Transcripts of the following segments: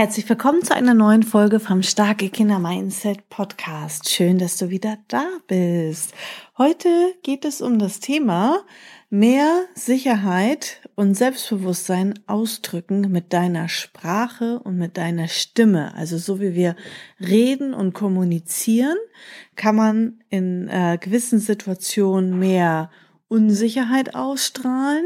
Herzlich willkommen zu einer neuen Folge vom Starke Kinder Mindset Podcast. Schön, dass du wieder da bist. Heute geht es um das Thema mehr Sicherheit und Selbstbewusstsein ausdrücken mit deiner Sprache und mit deiner Stimme. Also so wie wir reden und kommunizieren, kann man in äh, gewissen Situationen mehr Unsicherheit ausstrahlen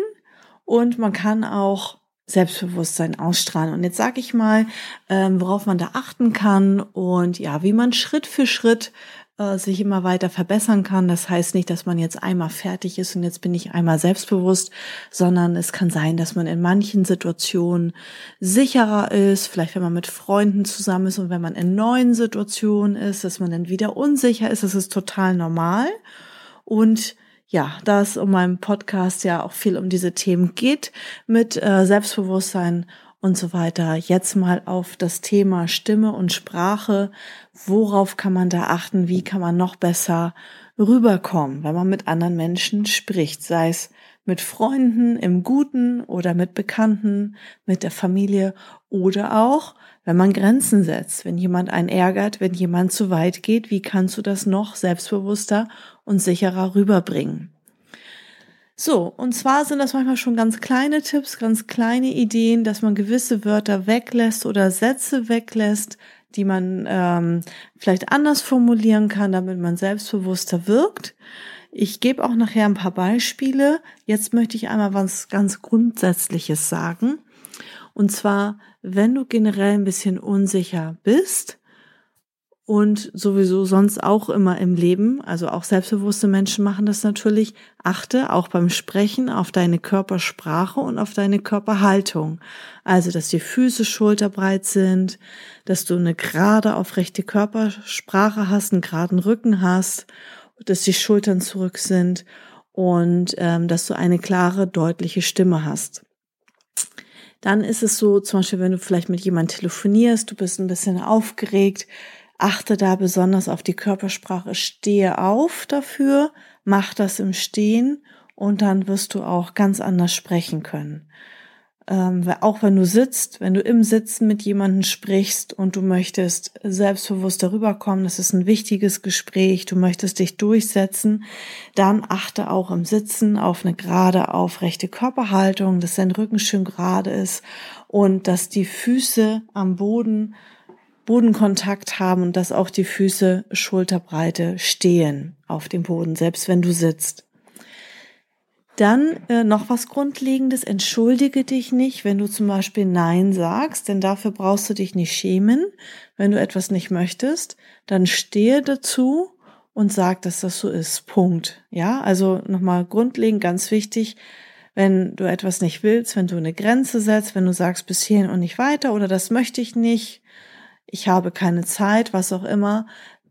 und man kann auch Selbstbewusstsein ausstrahlen. Und jetzt sage ich mal, ähm, worauf man da achten kann und ja, wie man Schritt für Schritt äh, sich immer weiter verbessern kann. Das heißt nicht, dass man jetzt einmal fertig ist und jetzt bin ich einmal selbstbewusst, sondern es kann sein, dass man in manchen Situationen sicherer ist, vielleicht wenn man mit Freunden zusammen ist und wenn man in neuen Situationen ist, dass man dann wieder unsicher ist. Das ist total normal. Und ja, da es um meinen Podcast ja auch viel um diese Themen geht mit äh, Selbstbewusstsein und so weiter. Jetzt mal auf das Thema Stimme und Sprache. Worauf kann man da achten? Wie kann man noch besser rüberkommen, wenn man mit anderen Menschen spricht? Sei es mit Freunden im Guten oder mit Bekannten, mit der Familie oder auch, wenn man Grenzen setzt, wenn jemand einen ärgert, wenn jemand zu weit geht, wie kannst du das noch selbstbewusster und sicherer rüberbringen? So, und zwar sind das manchmal schon ganz kleine Tipps, ganz kleine Ideen, dass man gewisse Wörter weglässt oder Sätze weglässt, die man ähm, vielleicht anders formulieren kann, damit man selbstbewusster wirkt. Ich gebe auch nachher ein paar Beispiele. Jetzt möchte ich einmal was ganz Grundsätzliches sagen. Und zwar, wenn du generell ein bisschen unsicher bist, und sowieso sonst auch immer im Leben, also auch selbstbewusste Menschen machen das natürlich, achte auch beim Sprechen auf deine Körpersprache und auf deine Körperhaltung. Also, dass die Füße schulterbreit sind, dass du eine gerade aufrechte Körpersprache hast, einen geraden Rücken hast, dass die Schultern zurück sind und ähm, dass du eine klare, deutliche Stimme hast. Dann ist es so, zum Beispiel, wenn du vielleicht mit jemandem telefonierst, du bist ein bisschen aufgeregt, Achte da besonders auf die Körpersprache. Stehe auf dafür, mach das im Stehen und dann wirst du auch ganz anders sprechen können. Ähm, auch wenn du sitzt, wenn du im Sitzen mit jemandem sprichst und du möchtest selbstbewusst darüber kommen, das ist ein wichtiges Gespräch, du möchtest dich durchsetzen, dann achte auch im Sitzen auf eine gerade, aufrechte Körperhaltung, dass dein Rücken schön gerade ist und dass die Füße am Boden Bodenkontakt haben und dass auch die Füße Schulterbreite stehen auf dem Boden, selbst wenn du sitzt. Dann äh, noch was Grundlegendes, entschuldige dich nicht, wenn du zum Beispiel Nein sagst, denn dafür brauchst du dich nicht schämen. Wenn du etwas nicht möchtest, dann stehe dazu und sag, dass das so ist. Punkt. Ja, also nochmal grundlegend ganz wichtig, wenn du etwas nicht willst, wenn du eine Grenze setzt, wenn du sagst bis hierhin und nicht weiter oder das möchte ich nicht, ich habe keine Zeit, was auch immer.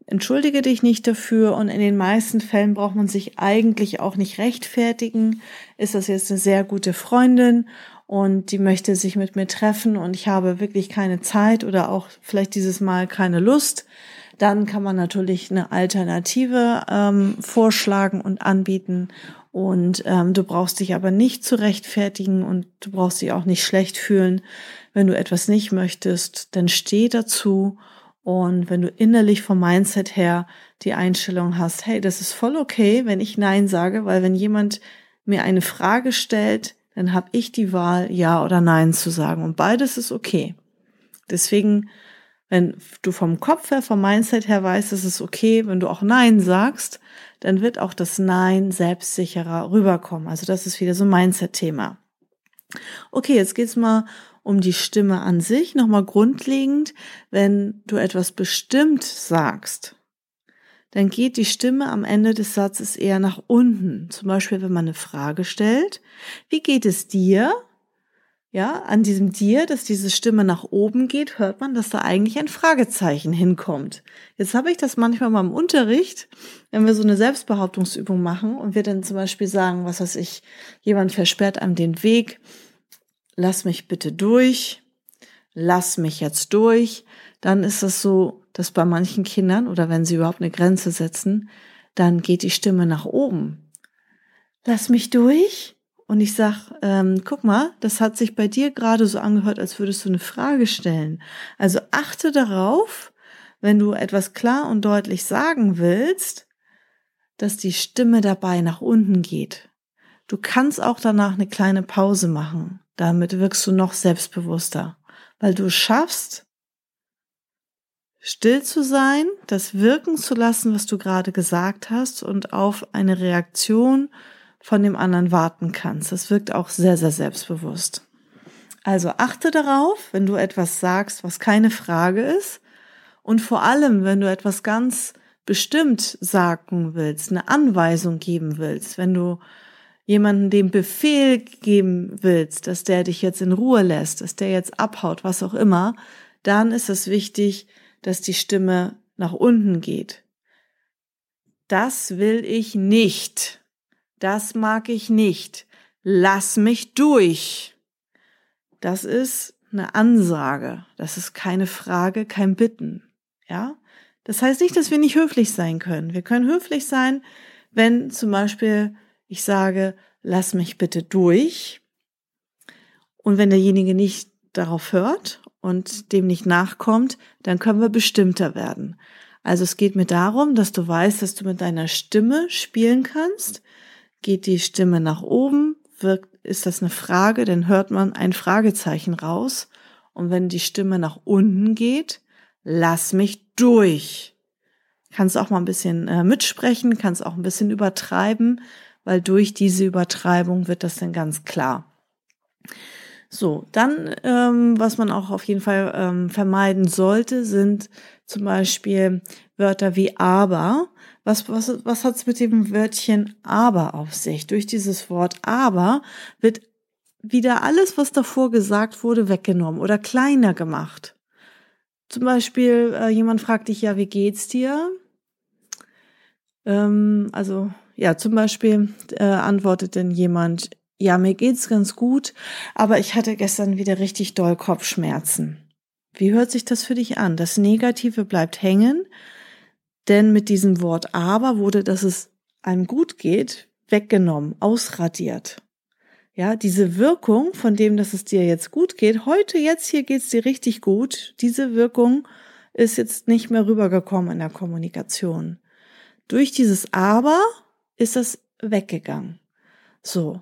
Entschuldige dich nicht dafür und in den meisten Fällen braucht man sich eigentlich auch nicht rechtfertigen. Ist das jetzt eine sehr gute Freundin und die möchte sich mit mir treffen und ich habe wirklich keine Zeit oder auch vielleicht dieses Mal keine Lust, dann kann man natürlich eine Alternative ähm, vorschlagen und anbieten. Und ähm, du brauchst dich aber nicht zu rechtfertigen und du brauchst dich auch nicht schlecht fühlen, wenn du etwas nicht möchtest, dann steh dazu. Und wenn du innerlich vom Mindset her die Einstellung hast, hey, das ist voll okay, wenn ich Nein sage, weil wenn jemand mir eine Frage stellt, dann habe ich die Wahl, Ja oder Nein zu sagen. Und beides ist okay. Deswegen, wenn du vom Kopf her, vom Mindset her weißt, es ist okay, wenn du auch Nein sagst, dann wird auch das Nein selbstsicherer rüberkommen. Also das ist wieder so ein Mindset-Thema. Okay, jetzt geht's mal um die Stimme an sich. Nochmal grundlegend, wenn du etwas bestimmt sagst, dann geht die Stimme am Ende des Satzes eher nach unten. Zum Beispiel, wenn man eine Frage stellt. Wie geht es dir? ja, an diesem Dir, dass diese Stimme nach oben geht, hört man, dass da eigentlich ein Fragezeichen hinkommt. Jetzt habe ich das manchmal mal im Unterricht, wenn wir so eine Selbstbehauptungsübung machen und wir dann zum Beispiel sagen, was weiß ich, jemand versperrt einem den Weg, lass mich bitte durch, lass mich jetzt durch, dann ist es so, dass bei manchen Kindern oder wenn sie überhaupt eine Grenze setzen, dann geht die Stimme nach oben. Lass mich durch, und ich sag, ähm, guck mal, das hat sich bei dir gerade so angehört, als würdest du eine Frage stellen. Also achte darauf, wenn du etwas klar und deutlich sagen willst, dass die Stimme dabei nach unten geht. Du kannst auch danach eine kleine Pause machen. Damit wirkst du noch selbstbewusster, weil du schaffst, still zu sein, das wirken zu lassen, was du gerade gesagt hast und auf eine Reaktion von dem anderen warten kannst. Das wirkt auch sehr, sehr selbstbewusst. Also achte darauf, wenn du etwas sagst, was keine Frage ist. Und vor allem, wenn du etwas ganz bestimmt sagen willst, eine Anweisung geben willst, wenn du jemanden den Befehl geben willst, dass der dich jetzt in Ruhe lässt, dass der jetzt abhaut, was auch immer, dann ist es wichtig, dass die Stimme nach unten geht. Das will ich nicht. Das mag ich nicht. Lass mich durch. Das ist eine Ansage. Das ist keine Frage, kein Bitten. Ja? Das heißt nicht, dass wir nicht höflich sein können. Wir können höflich sein, wenn zum Beispiel ich sage, lass mich bitte durch. Und wenn derjenige nicht darauf hört und dem nicht nachkommt, dann können wir bestimmter werden. Also es geht mir darum, dass du weißt, dass du mit deiner Stimme spielen kannst, Geht die Stimme nach oben, wirkt, ist das eine Frage, dann hört man ein Fragezeichen raus. Und wenn die Stimme nach unten geht, lass mich durch. Kannst auch mal ein bisschen äh, mitsprechen, kannst auch ein bisschen übertreiben, weil durch diese Übertreibung wird das dann ganz klar. So, dann, ähm, was man auch auf jeden Fall ähm, vermeiden sollte, sind zum Beispiel Wörter wie aber. Was, was, was hat's mit dem Wörtchen aber auf sich? Durch dieses Wort aber wird wieder alles, was davor gesagt wurde, weggenommen oder kleiner gemacht. Zum Beispiel, äh, jemand fragt dich ja, wie geht's dir? Ähm, also, ja, zum Beispiel äh, antwortet denn jemand, ja, mir geht's ganz gut, aber ich hatte gestern wieder richtig doll Kopfschmerzen. Wie hört sich das für dich an? Das Negative bleibt hängen, denn mit diesem Wort aber wurde, dass es einem gut geht, weggenommen, ausradiert. Ja, diese Wirkung von dem, dass es dir jetzt gut geht, heute, jetzt hier geht's dir richtig gut, diese Wirkung ist jetzt nicht mehr rübergekommen in der Kommunikation. Durch dieses aber ist das weggegangen. So.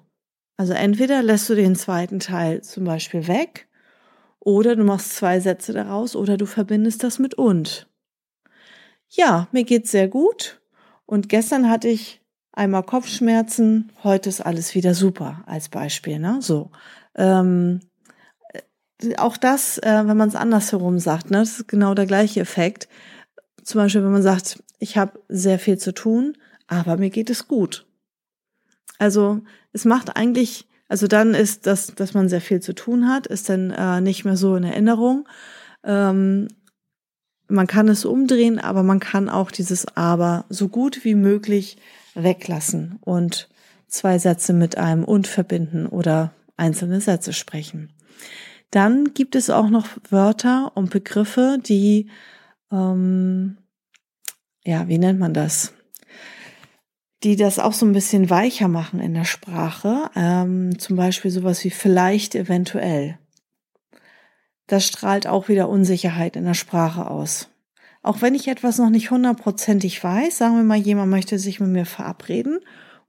Also entweder lässt du den zweiten Teil zum Beispiel weg oder du machst zwei Sätze daraus oder du verbindest das mit und. Ja, mir geht's sehr gut und gestern hatte ich einmal Kopfschmerzen, heute ist alles wieder super als Beispiel, ne? So. Ähm, äh, auch das, äh, wenn man es andersherum sagt, ne, das ist genau der gleiche Effekt. Zum Beispiel, wenn man sagt, ich habe sehr viel zu tun, aber mir geht es gut. Also es macht eigentlich, also dann ist das, dass man sehr viel zu tun hat, ist dann äh, nicht mehr so in Erinnerung. Ähm, man kann es umdrehen, aber man kann auch dieses Aber so gut wie möglich weglassen und zwei Sätze mit einem und verbinden oder einzelne Sätze sprechen. Dann gibt es auch noch Wörter und Begriffe, die, ähm, ja, wie nennt man das? Die das auch so ein bisschen weicher machen in der Sprache. Ähm, zum Beispiel sowas wie vielleicht, eventuell. Das strahlt auch wieder Unsicherheit in der Sprache aus. Auch wenn ich etwas noch nicht hundertprozentig weiß, sagen wir mal, jemand möchte sich mit mir verabreden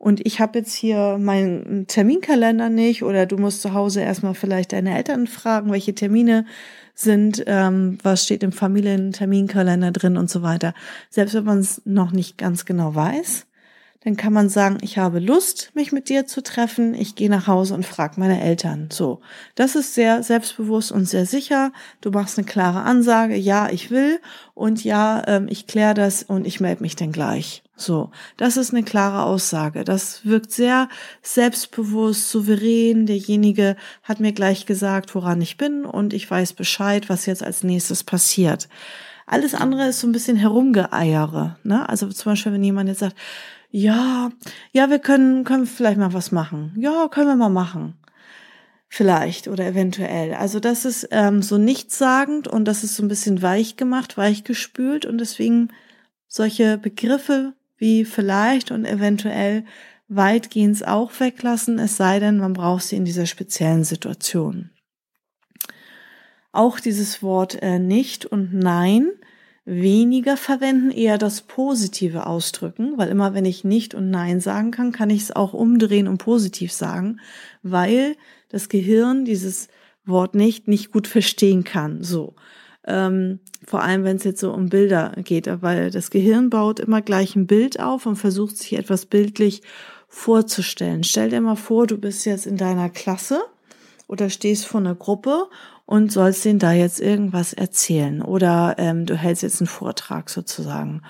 und ich habe jetzt hier meinen Terminkalender nicht oder du musst zu Hause erstmal vielleicht deine Eltern fragen, welche Termine sind, ähm, was steht im Familienterminkalender drin und so weiter. Selbst wenn man es noch nicht ganz genau weiß, dann kann man sagen, ich habe Lust, mich mit dir zu treffen. Ich gehe nach Hause und frage meine Eltern. So, das ist sehr selbstbewusst und sehr sicher. Du machst eine klare Ansage, ja, ich will und ja, ähm, ich kläre das und ich melde mich dann gleich. So, das ist eine klare Aussage. Das wirkt sehr selbstbewusst, souverän. Derjenige hat mir gleich gesagt, woran ich bin und ich weiß Bescheid, was jetzt als nächstes passiert. Alles andere ist so ein bisschen herumgeeiere. Ne? Also zum Beispiel, wenn jemand jetzt sagt, ja, ja, wir können, können vielleicht mal was machen. Ja, können wir mal machen. Vielleicht oder eventuell. Also das ist ähm, so nichtssagend und das ist so ein bisschen weich gemacht, weich gespült und deswegen solche Begriffe wie vielleicht und eventuell weitgehend auch weglassen, es sei denn, man braucht sie in dieser speziellen Situation. Auch dieses Wort äh, nicht und nein weniger verwenden, eher das Positive ausdrücken, weil immer wenn ich nicht und nein sagen kann, kann ich es auch umdrehen und positiv sagen, weil das Gehirn dieses Wort nicht nicht gut verstehen kann. So. Ähm, vor allem, wenn es jetzt so um Bilder geht, weil das Gehirn baut immer gleich ein Bild auf und versucht sich etwas bildlich vorzustellen. Stell dir mal vor, du bist jetzt in deiner Klasse oder stehst vor einer Gruppe und sollst denen da jetzt irgendwas erzählen oder ähm, du hältst jetzt einen Vortrag sozusagen.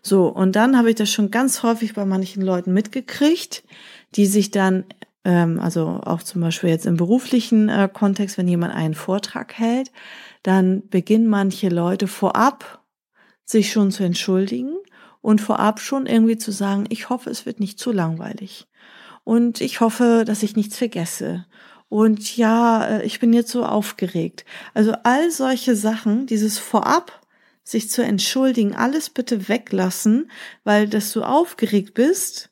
So, und dann habe ich das schon ganz häufig bei manchen Leuten mitgekriegt, die sich dann, ähm, also auch zum Beispiel jetzt im beruflichen äh, Kontext, wenn jemand einen Vortrag hält, dann beginnen manche Leute vorab sich schon zu entschuldigen und vorab schon irgendwie zu sagen, ich hoffe, es wird nicht zu langweilig. Und ich hoffe, dass ich nichts vergesse und ja, äh, ich bin jetzt so aufgeregt. Also all solche Sachen, dieses Vorab, sich zu entschuldigen, alles bitte weglassen, weil dass du aufgeregt bist,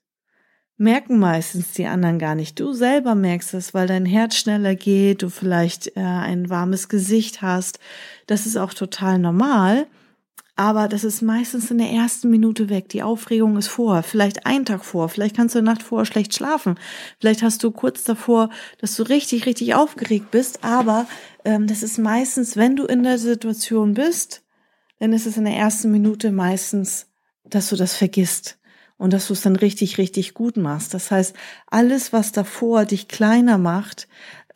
merken meistens die anderen gar nicht. Du selber merkst es, weil dein Herz schneller geht, du vielleicht äh, ein warmes Gesicht hast. Das ist auch total normal aber das ist meistens in der ersten Minute weg. Die Aufregung ist vor, vielleicht einen Tag vor, vielleicht kannst du Nacht vorher schlecht schlafen, vielleicht hast du kurz davor, dass du richtig, richtig aufgeregt bist, aber ähm, das ist meistens, wenn du in der Situation bist, dann ist es in der ersten Minute meistens, dass du das vergisst und dass du es dann richtig, richtig gut machst. Das heißt, alles, was davor dich kleiner macht,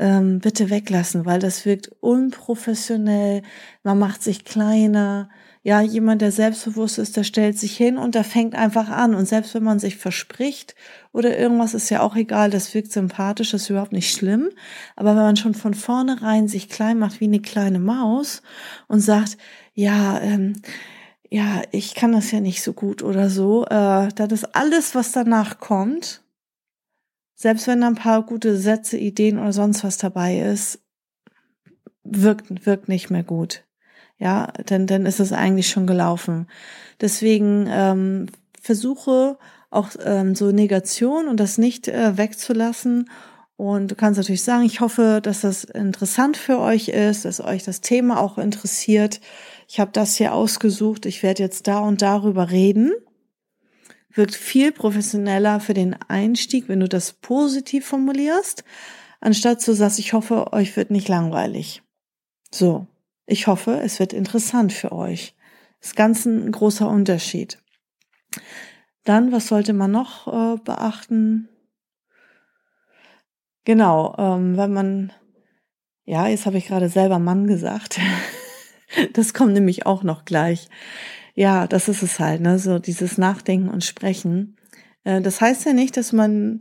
ähm, bitte weglassen, weil das wirkt unprofessionell, man macht sich kleiner, ja, jemand, der selbstbewusst ist, der stellt sich hin und der fängt einfach an. Und selbst wenn man sich verspricht oder irgendwas, ist ja auch egal, das wirkt sympathisch, das ist überhaupt nicht schlimm. Aber wenn man schon von vornherein sich klein macht wie eine kleine Maus und sagt, ja, ähm, ja, ich kann das ja nicht so gut oder so, äh, das ist alles, was danach kommt, selbst wenn da ein paar gute Sätze, Ideen oder sonst was dabei ist, wirkt, wirkt nicht mehr gut. Ja, denn dann ist es eigentlich schon gelaufen. Deswegen ähm, versuche auch ähm, so Negation und das nicht äh, wegzulassen. Und du kannst natürlich sagen, ich hoffe, dass das interessant für euch ist, dass euch das Thema auch interessiert. Ich habe das hier ausgesucht. Ich werde jetzt da und darüber reden. Wirkt viel professioneller für den Einstieg, wenn du das positiv formulierst, anstatt zu sagen, ich hoffe, euch wird nicht langweilig. So. Ich hoffe, es wird interessant für euch. Ist ganz ein großer Unterschied. Dann, was sollte man noch äh, beachten? Genau, ähm, wenn man, ja, jetzt habe ich gerade selber Mann gesagt. das kommt nämlich auch noch gleich. Ja, das ist es halt, ne, so dieses Nachdenken und Sprechen. Äh, das heißt ja nicht, dass man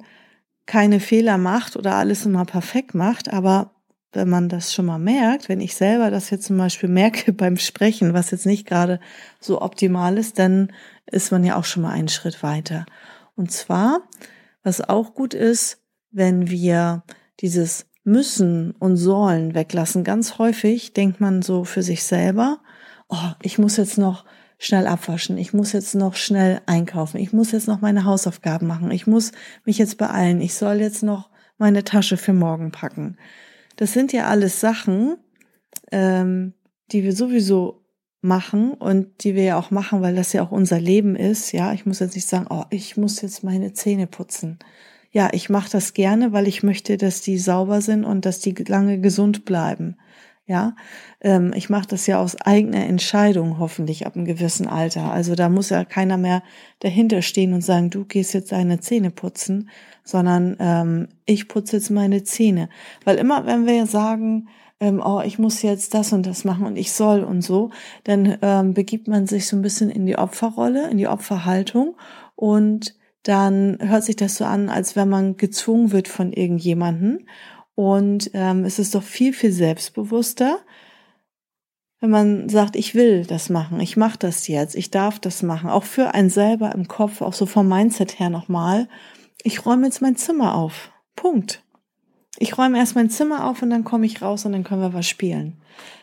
keine Fehler macht oder alles immer perfekt macht, aber wenn man das schon mal merkt, wenn ich selber das jetzt zum Beispiel merke beim Sprechen, was jetzt nicht gerade so optimal ist, dann ist man ja auch schon mal einen Schritt weiter. Und zwar, was auch gut ist, wenn wir dieses müssen und sollen weglassen. Ganz häufig denkt man so für sich selber, oh, ich muss jetzt noch schnell abwaschen, ich muss jetzt noch schnell einkaufen, ich muss jetzt noch meine Hausaufgaben machen, ich muss mich jetzt beeilen, ich soll jetzt noch meine Tasche für morgen packen. Das sind ja alles Sachen, ähm, die wir sowieso machen und die wir ja auch machen, weil das ja auch unser Leben ist. Ja, ich muss jetzt nicht sagen, oh, ich muss jetzt meine Zähne putzen. Ja, ich mache das gerne, weil ich möchte, dass die sauber sind und dass die lange gesund bleiben. Ja, ähm, ich mache das ja aus eigener Entscheidung, hoffentlich ab einem gewissen Alter. Also da muss ja keiner mehr dahinter stehen und sagen, du gehst jetzt deine Zähne putzen, sondern ähm, ich putze jetzt meine Zähne. Weil immer, wenn wir sagen, ähm, oh, ich muss jetzt das und das machen und ich soll und so, dann ähm, begibt man sich so ein bisschen in die Opferrolle, in die Opferhaltung und dann hört sich das so an, als wenn man gezwungen wird von irgendjemanden. Und ähm, es ist doch viel, viel selbstbewusster, wenn man sagt, ich will das machen, ich mache das jetzt, ich darf das machen, auch für einen selber im Kopf, auch so vom Mindset her nochmal, ich räume jetzt mein Zimmer auf. Punkt. Ich räume erst mein Zimmer auf und dann komme ich raus und dann können wir was spielen.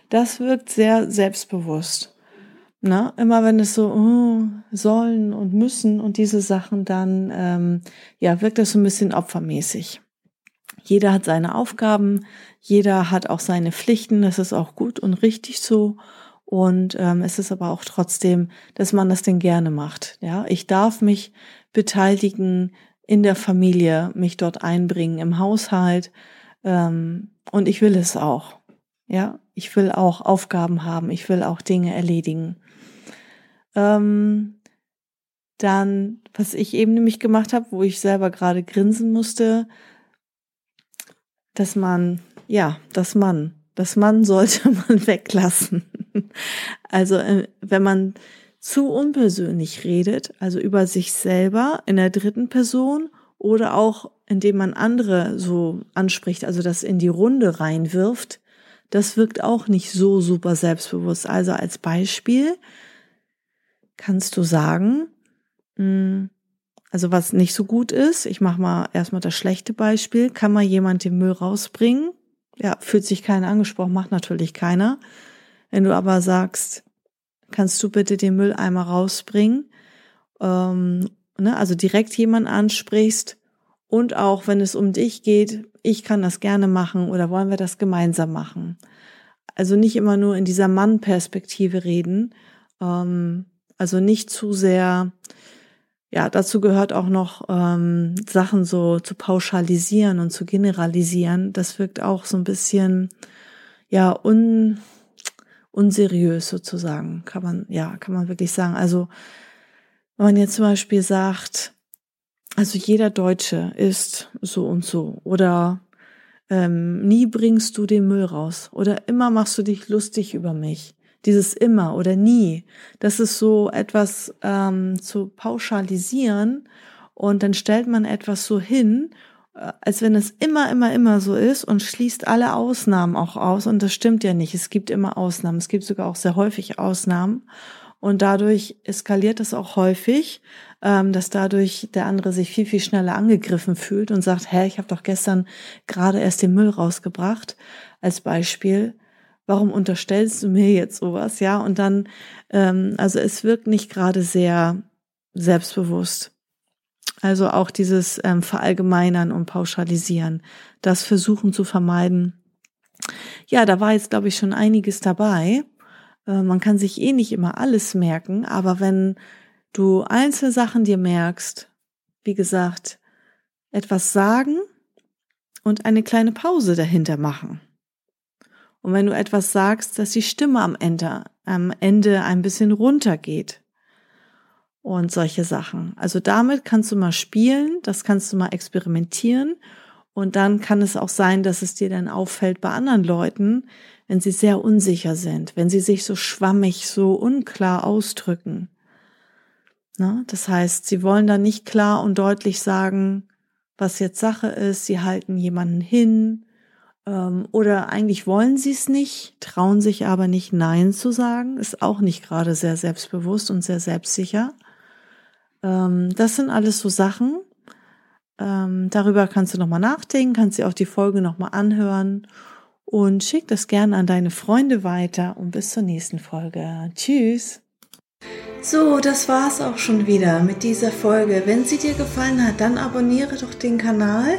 Das wirkt sehr selbstbewusst. Na, immer wenn es so oh, sollen und müssen und diese Sachen, dann ähm, ja wirkt das so ein bisschen opfermäßig. Jeder hat seine Aufgaben, jeder hat auch seine Pflichten. Das ist auch gut und richtig so. Und ähm, es ist aber auch trotzdem, dass man das denn gerne macht. Ja, ich darf mich beteiligen in der Familie, mich dort einbringen im Haushalt. Ähm, und ich will es auch. Ja, ich will auch Aufgaben haben. Ich will auch Dinge erledigen. Ähm, dann, was ich eben nämlich gemacht habe, wo ich selber gerade grinsen musste, dass man, ja, das Mann, das Mann sollte man weglassen. Also äh, wenn man zu unpersönlich redet, also über sich selber in der dritten Person oder auch indem man andere so anspricht, also das in die Runde reinwirft, das wirkt auch nicht so super selbstbewusst. Also als Beispiel, kannst du sagen, hm, also was nicht so gut ist, ich mache mal erstmal das schlechte Beispiel, kann mal jemand den Müll rausbringen? Ja, fühlt sich keiner angesprochen, macht natürlich keiner. Wenn du aber sagst, kannst du bitte den Mülleimer rausbringen, ähm, ne, also direkt jemand ansprichst und auch wenn es um dich geht, ich kann das gerne machen oder wollen wir das gemeinsam machen. Also nicht immer nur in dieser Mann-Perspektive reden, ähm, also nicht zu sehr, ja, dazu gehört auch noch ähm, Sachen so zu pauschalisieren und zu generalisieren. Das wirkt auch so ein bisschen, ja, un, unseriös sozusagen, kann man, ja, kann man wirklich sagen. Also, wenn man jetzt zum Beispiel sagt, also jeder Deutsche ist so und so oder ähm, nie bringst du den Müll raus oder immer machst du dich lustig über mich dieses immer oder nie, das ist so etwas ähm, zu pauschalisieren und dann stellt man etwas so hin, äh, als wenn es immer, immer, immer so ist und schließt alle Ausnahmen auch aus. Und das stimmt ja nicht. Es gibt immer Ausnahmen. Es gibt sogar auch sehr häufig Ausnahmen. Und dadurch eskaliert es auch häufig, ähm, dass dadurch der andere sich viel, viel schneller angegriffen fühlt und sagt, hä, ich habe doch gestern gerade erst den Müll rausgebracht, als Beispiel warum unterstellst du mir jetzt sowas? Ja, und dann, ähm, also es wirkt nicht gerade sehr selbstbewusst. Also auch dieses ähm, Verallgemeinern und Pauschalisieren, das versuchen zu vermeiden. Ja, da war jetzt, glaube ich, schon einiges dabei. Äh, man kann sich eh nicht immer alles merken, aber wenn du einzelne Sachen dir merkst, wie gesagt, etwas sagen und eine kleine Pause dahinter machen. Und wenn du etwas sagst, dass die Stimme am Ende, am Ende ein bisschen runtergeht und solche Sachen. Also damit kannst du mal spielen, das kannst du mal experimentieren und dann kann es auch sein, dass es dir dann auffällt bei anderen Leuten, wenn sie sehr unsicher sind, wenn sie sich so schwammig, so unklar ausdrücken. Na, das heißt, sie wollen dann nicht klar und deutlich sagen, was jetzt Sache ist. Sie halten jemanden hin oder eigentlich wollen sie es nicht, trauen sich aber nicht Nein zu sagen, ist auch nicht gerade sehr selbstbewusst und sehr selbstsicher. Ähm, das sind alles so Sachen. Ähm, darüber kannst du nochmal nachdenken, kannst dir auch die Folge nochmal anhören und schick das gerne an deine Freunde weiter und bis zur nächsten Folge. Tschüss! So, das war's auch schon wieder mit dieser Folge. Wenn sie dir gefallen hat, dann abonniere doch den Kanal